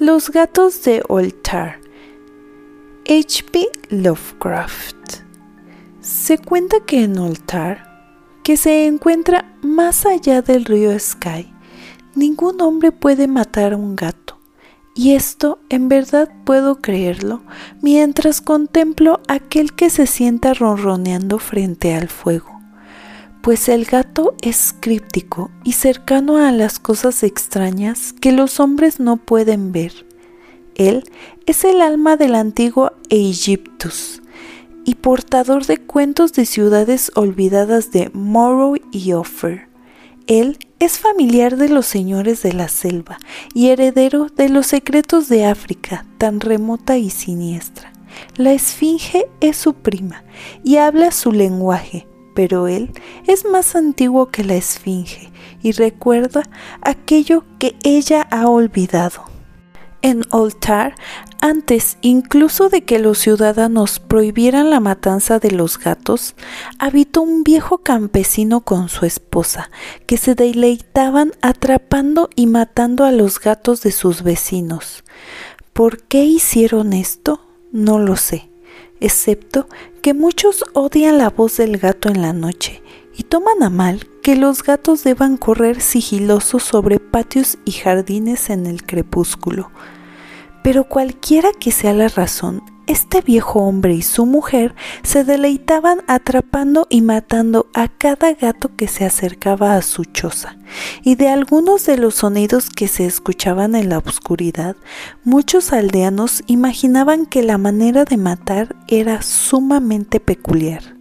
Los gatos de Oltar. H.P. Lovecraft. Se cuenta que en Oltar, que se encuentra más allá del río Sky, ningún hombre puede matar a un gato. Y esto en verdad puedo creerlo mientras contemplo aquel que se sienta ronroneando frente al fuego pues el gato es críptico y cercano a las cosas extrañas que los hombres no pueden ver. Él es el alma del antiguo Egyptus y portador de cuentos de ciudades olvidadas de Morrow y Offer. Él es familiar de los señores de la selva y heredero de los secretos de África, tan remota y siniestra. La esfinge es su prima y habla su lenguaje, pero él es más antiguo que la esfinge y recuerda aquello que ella ha olvidado. En Oltar, antes incluso de que los ciudadanos prohibieran la matanza de los gatos, habitó un viejo campesino con su esposa, que se deleitaban atrapando y matando a los gatos de sus vecinos. ¿Por qué hicieron esto? No lo sé excepto que muchos odian la voz del gato en la noche y toman a mal que los gatos deban correr sigilosos sobre patios y jardines en el crepúsculo. Pero cualquiera que sea la razón, este viejo hombre y su mujer se deleitaban atrapando y matando a cada gato que se acercaba a su choza, y de algunos de los sonidos que se escuchaban en la oscuridad, muchos aldeanos imaginaban que la manera de matar era sumamente peculiar.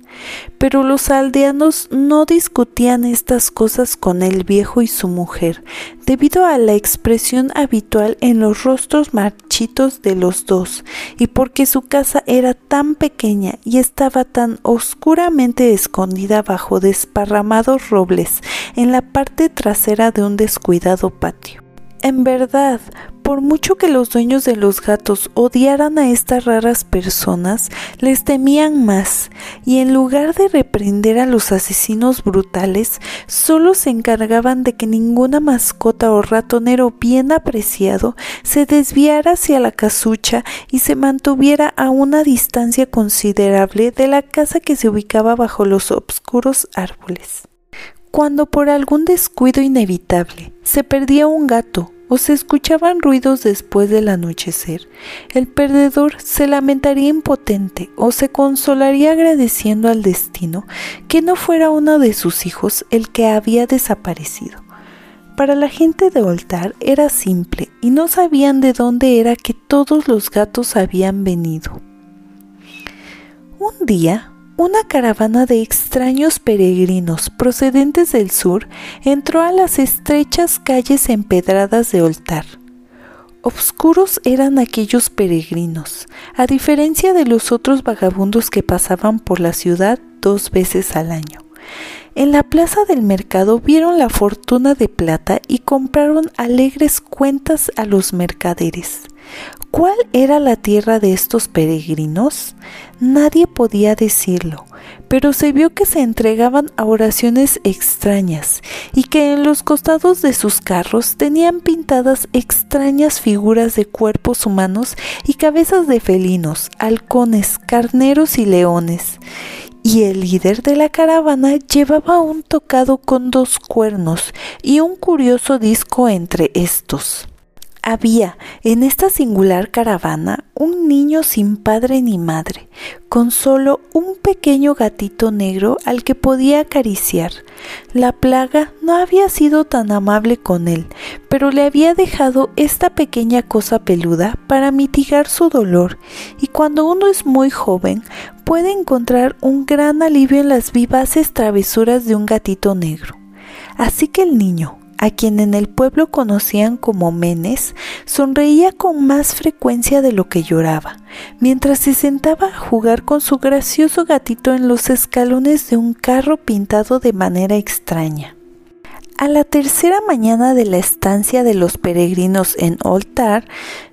Pero los aldeanos no discutían estas cosas con el viejo y su mujer, debido a la expresión habitual en los rostros marchitos de los dos, y porque su casa era tan pequeña y estaba tan oscuramente escondida bajo desparramados robles en la parte trasera de un descuidado patio. En verdad, por mucho que los dueños de los gatos odiaran a estas raras personas, les temían más, y en lugar de reprender a los asesinos brutales, solo se encargaban de que ninguna mascota o ratonero bien apreciado se desviara hacia la casucha y se mantuviera a una distancia considerable de la casa que se ubicaba bajo los obscuros árboles. Cuando por algún descuido inevitable se perdía un gato o se escuchaban ruidos después del anochecer, el perdedor se lamentaría impotente o se consolaría agradeciendo al destino que no fuera uno de sus hijos el que había desaparecido. Para la gente de Oltar era simple y no sabían de dónde era que todos los gatos habían venido. Un día, una caravana de extraños peregrinos procedentes del sur entró a las estrechas calles empedradas de Oltar. Obscuros eran aquellos peregrinos, a diferencia de los otros vagabundos que pasaban por la ciudad dos veces al año. En la plaza del mercado vieron la fortuna de plata y compraron alegres cuentas a los mercaderes. ¿Cuál era la tierra de estos peregrinos? Nadie podía decirlo, pero se vio que se entregaban a oraciones extrañas y que en los costados de sus carros tenían pintadas extrañas figuras de cuerpos humanos y cabezas de felinos, halcones, carneros y leones. Y el líder de la caravana llevaba un tocado con dos cuernos y un curioso disco entre estos. Había en esta singular caravana un niño sin padre ni madre, con solo un pequeño gatito negro al que podía acariciar. La plaga no había sido tan amable con él, pero le había dejado esta pequeña cosa peluda para mitigar su dolor, y cuando uno es muy joven puede encontrar un gran alivio en las vivaces travesuras de un gatito negro. Así que el niño, a quien en el pueblo conocían como Menes, sonreía con más frecuencia de lo que lloraba, mientras se sentaba a jugar con su gracioso gatito en los escalones de un carro pintado de manera extraña. A la tercera mañana de la estancia de los peregrinos en Oltar,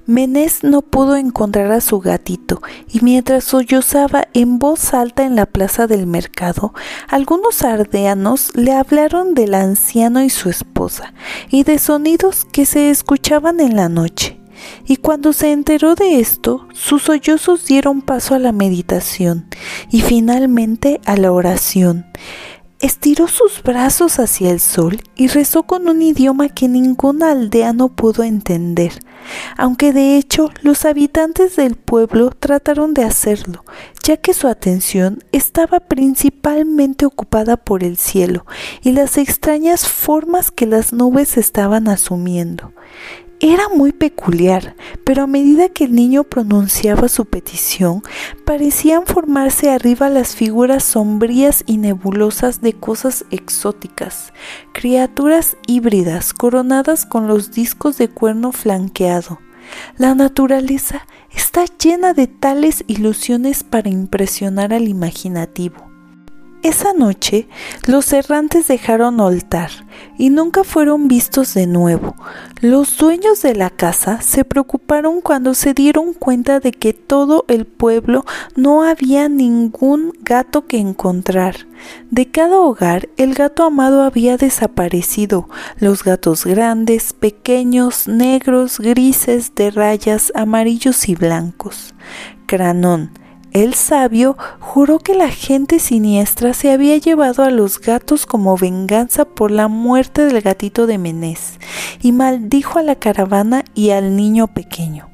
Menés no pudo encontrar a su gatito y mientras sollozaba en voz alta en la plaza del mercado, algunos ardeanos le hablaron del anciano y su esposa y de sonidos que se escuchaban en la noche. y cuando se enteró de esto, sus sollozos dieron paso a la meditación y finalmente a la oración. Estiró sus brazos hacia el sol y rezó con un idioma que ningún aldeano pudo entender, aunque de hecho los habitantes del pueblo trataron de hacerlo, ya que su atención estaba principalmente ocupada por el cielo y las extrañas formas que las nubes estaban asumiendo. Era muy peculiar, pero a medida que el niño pronunciaba su petición, parecían formarse arriba las figuras sombrías y nebulosas de cosas exóticas, criaturas híbridas coronadas con los discos de cuerno flanqueado. La naturaleza está llena de tales ilusiones para impresionar al imaginativo. Esa noche los errantes dejaron Oltar y nunca fueron vistos de nuevo. Los dueños de la casa se preocuparon cuando se dieron cuenta de que todo el pueblo no había ningún gato que encontrar. De cada hogar el gato amado había desaparecido. Los gatos grandes, pequeños, negros, grises, de rayas, amarillos y blancos. Cranón, el sabio juró que la gente siniestra se había llevado a los gatos como venganza por la muerte del gatito de Menés y maldijo a la caravana y al niño pequeño.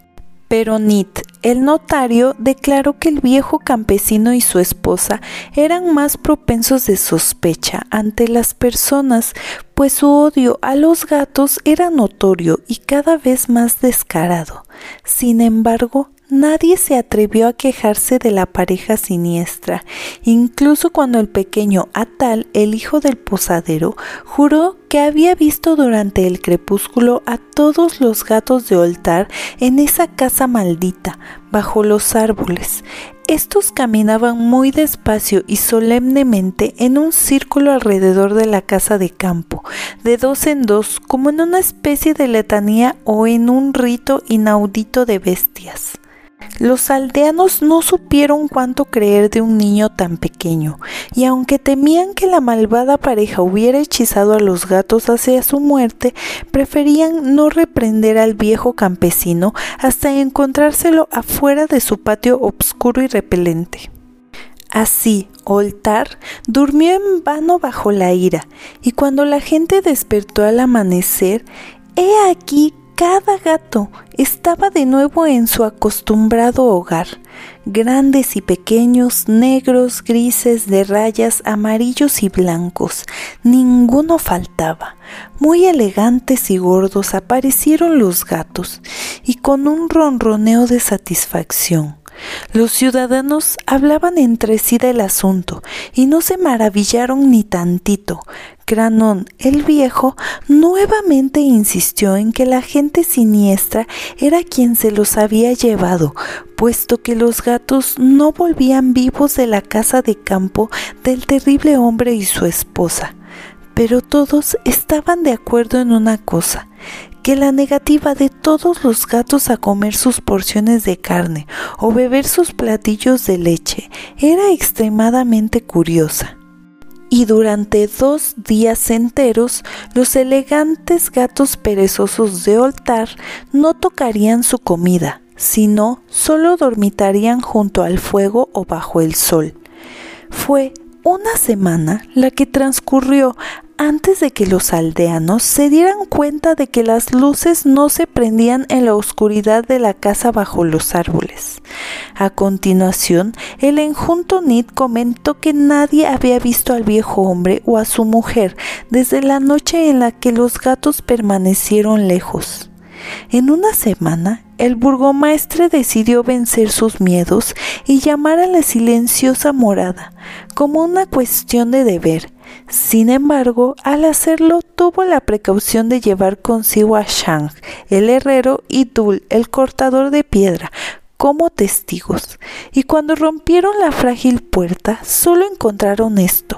Pero Nit, el notario, declaró que el viejo campesino y su esposa eran más propensos de sospecha ante las personas, pues su odio a los gatos era notorio y cada vez más descarado. Sin embargo, Nadie se atrevió a quejarse de la pareja siniestra, incluso cuando el pequeño Atal, el hijo del posadero, juró que había visto durante el crepúsculo a todos los gatos de Oltar en esa casa maldita, bajo los árboles. Estos caminaban muy despacio y solemnemente en un círculo alrededor de la casa de campo, de dos en dos, como en una especie de letanía o en un rito inaudito de bestias. Los aldeanos no supieron cuánto creer de un niño tan pequeño, y aunque temían que la malvada pareja hubiera hechizado a los gatos hacia su muerte, preferían no reprender al viejo campesino hasta encontrárselo afuera de su patio obscuro y repelente. Así, Oltar durmió en vano bajo la ira, y cuando la gente despertó al amanecer, he aquí cada gato estaba de nuevo en su acostumbrado hogar, grandes y pequeños, negros, grises, de rayas, amarillos y blancos, ninguno faltaba. Muy elegantes y gordos aparecieron los gatos, y con un ronroneo de satisfacción. Los ciudadanos hablaban entre sí del asunto y no se maravillaron ni tantito. Granón, el viejo, nuevamente insistió en que la gente siniestra era quien se los había llevado, puesto que los gatos no volvían vivos de la casa de campo del terrible hombre y su esposa. Pero todos estaban de acuerdo en una cosa, que la negativa de todos los gatos a comer sus porciones de carne o beber sus platillos de leche era extremadamente curiosa. Y durante dos días enteros los elegantes gatos perezosos de Oltar no tocarían su comida, sino solo dormitarían junto al fuego o bajo el sol. Fue una semana la que transcurrió antes de que los aldeanos se dieran cuenta de que las luces no se prendían en la oscuridad de la casa bajo los árboles. A continuación, el enjunto Nid comentó que nadie había visto al viejo hombre o a su mujer desde la noche en la que los gatos permanecieron lejos. En una semana, el burgomaestre decidió vencer sus miedos y llamar a la silenciosa morada, como una cuestión de deber. Sin embargo, al hacerlo tuvo la precaución de llevar consigo a Shang, el herrero, y Dul, el cortador de piedra, como testigos, y cuando rompieron la frágil puerta solo encontraron esto,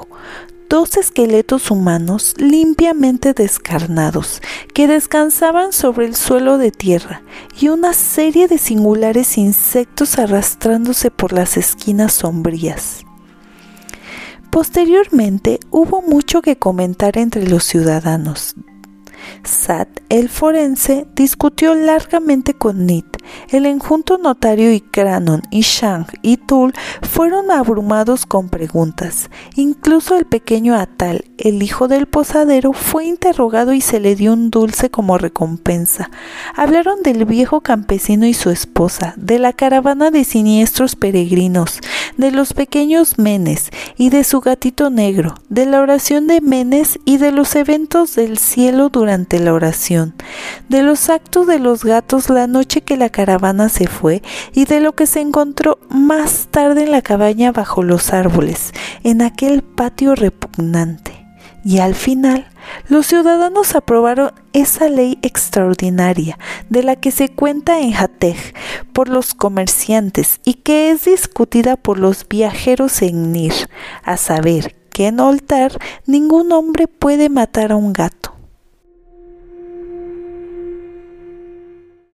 dos esqueletos humanos limpiamente descarnados que descansaban sobre el suelo de tierra y una serie de singulares insectos arrastrándose por las esquinas sombrías. Posteriormente hubo mucho que comentar entre los ciudadanos. Sat, el forense, discutió largamente con Nit. El enjunto notario y Cranon y Shang y Tul fueron abrumados con preguntas. Incluso el pequeño Atal, el hijo del posadero, fue interrogado y se le dio un dulce como recompensa. Hablaron del viejo campesino y su esposa, de la caravana de siniestros peregrinos, de los pequeños Menes y de su gatito negro, de la oración de Menes y de los eventos del cielo durante la oración, de los actos de los gatos la noche que la caravana se fue y de lo que se encontró más tarde en la cabaña bajo los árboles, en aquel patio repugnante. Y al final, los ciudadanos aprobaron esa ley extraordinaria de la que se cuenta en Jatej por los comerciantes y que es discutida por los viajeros en Nir, a saber que en Oltar ningún hombre puede matar a un gato.